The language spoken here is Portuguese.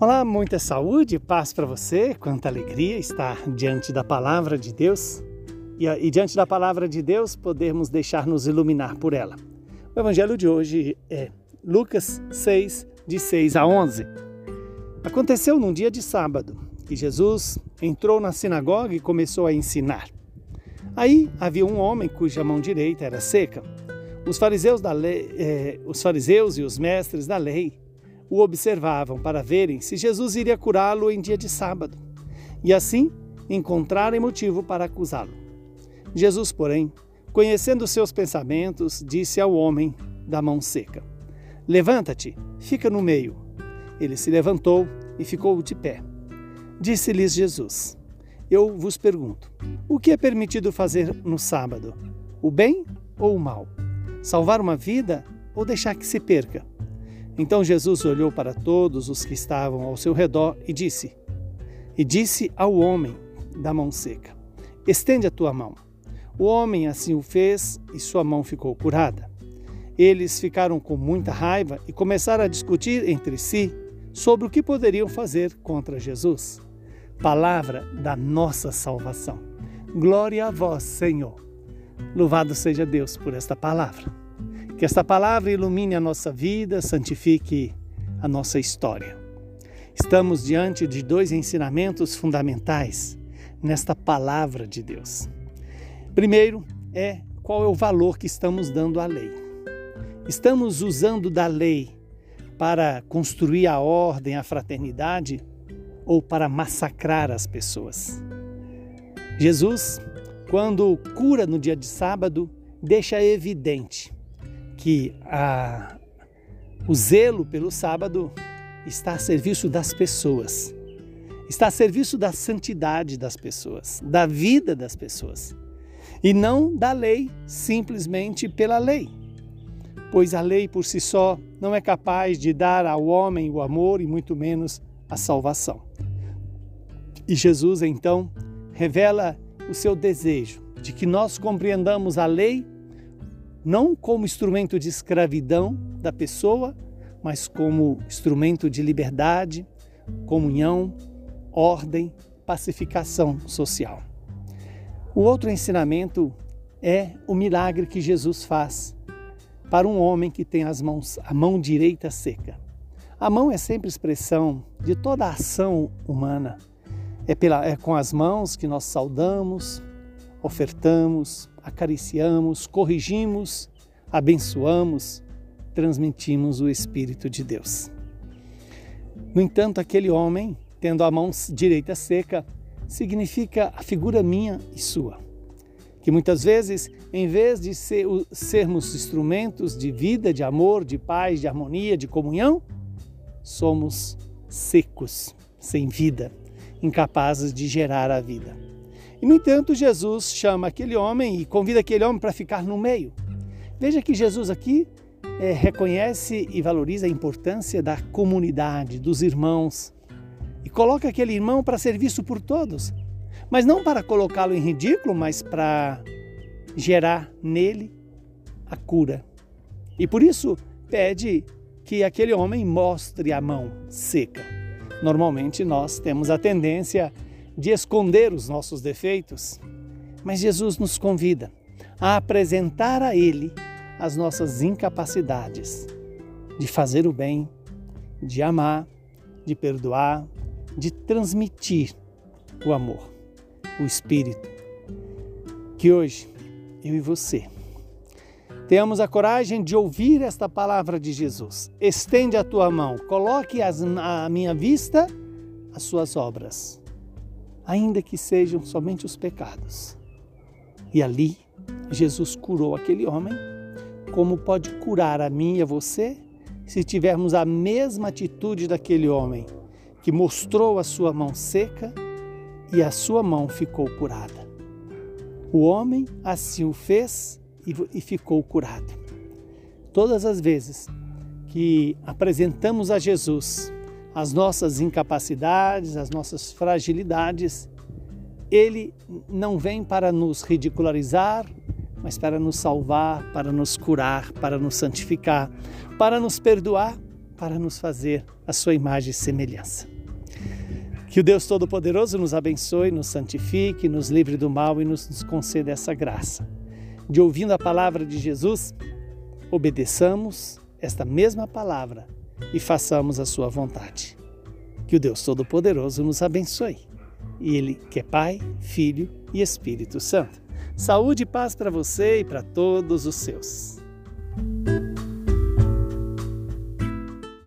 Olá, muita saúde paz para você, quanta alegria estar diante da palavra de Deus e, e, diante da palavra de Deus podermos deixar-nos iluminar por ela. O evangelho de hoje é Lucas 6, de 6 a 11. Aconteceu num dia de sábado que Jesus entrou na sinagoga e começou a ensinar. Aí havia um homem cuja mão direita era seca. Os fariseus, da lei, eh, os fariseus e os mestres da lei o observavam para verem se Jesus iria curá-lo em dia de sábado e assim encontrarem motivo para acusá-lo. Jesus, porém, conhecendo seus pensamentos, disse ao homem da mão seca: Levanta-te, fica no meio. Ele se levantou e ficou de pé. Disse-lhes Jesus: Eu vos pergunto: o que é permitido fazer no sábado? O bem ou o mal? Salvar uma vida ou deixar que se perca? Então Jesus olhou para todos os que estavam ao seu redor e disse: E disse ao homem da mão seca: Estende a tua mão. O homem assim o fez e sua mão ficou curada. Eles ficaram com muita raiva e começaram a discutir entre si sobre o que poderiam fazer contra Jesus. Palavra da nossa salvação. Glória a vós, Senhor. Louvado seja Deus por esta palavra. Que esta palavra ilumine a nossa vida, santifique a nossa história. Estamos diante de dois ensinamentos fundamentais nesta palavra de Deus. Primeiro é qual é o valor que estamos dando à lei. Estamos usando da lei para construir a ordem, a fraternidade ou para massacrar as pessoas. Jesus, quando cura no dia de sábado, deixa evidente que a, o zelo pelo sábado está a serviço das pessoas, está a serviço da santidade das pessoas, da vida das pessoas, e não da lei simplesmente pela lei. Pois a lei por si só não é capaz de dar ao homem o amor e muito menos a salvação. E Jesus então revela o seu desejo de que nós compreendamos a lei não como instrumento de escravidão da pessoa, mas como instrumento de liberdade, comunhão, ordem, pacificação social. O outro ensinamento é o milagre que Jesus faz para um homem que tem as mãos, a mão direita seca. A mão é sempre expressão de toda a ação humana. É, pela, é com as mãos que nós saudamos, ofertamos, acariciamos, corrigimos, abençoamos, transmitimos o Espírito de Deus. No entanto, aquele homem, tendo a mão direita seca, significa a figura minha e sua. Que muitas vezes, em vez de ser, sermos instrumentos de vida, de amor, de paz, de harmonia, de comunhão, somos secos, sem vida, incapazes de gerar a vida. E, no entanto, Jesus chama aquele homem e convida aquele homem para ficar no meio. Veja que Jesus aqui é, reconhece e valoriza a importância da comunidade, dos irmãos, e coloca aquele irmão para ser visto por todos, mas não para colocá-lo em ridículo, mas para gerar nele a cura. E por isso pede que aquele homem mostre a mão seca. Normalmente nós temos a tendência de esconder os nossos defeitos, mas Jesus nos convida a apresentar a Ele as nossas incapacidades de fazer o bem, de amar, de perdoar, de transmitir o amor, o Espírito. Que hoje eu e você tenhamos a coragem de ouvir esta palavra de Jesus. Estende a tua mão, coloque as, à minha vista as suas obras ainda que sejam somente os pecados. E ali, Jesus curou aquele homem, como pode curar a mim e a você se tivermos a mesma atitude daquele homem que mostrou a sua mão seca e a sua mão ficou curada. O homem assim o fez e ficou curado. Todas as vezes que apresentamos a Jesus as nossas incapacidades, as nossas fragilidades. Ele não vem para nos ridicularizar, mas para nos salvar, para nos curar, para nos santificar, para nos perdoar, para nos fazer a sua imagem e semelhança. Que o Deus Todo-Poderoso nos abençoe, nos santifique, nos livre do mal e nos, nos conceda essa graça. De ouvindo a palavra de Jesus, obedeçamos esta mesma palavra e façamos a sua vontade. Que o Deus Todo-Poderoso nos abençoe. E Ele que é Pai, Filho e Espírito Santo. Saúde e paz para você e para todos os seus.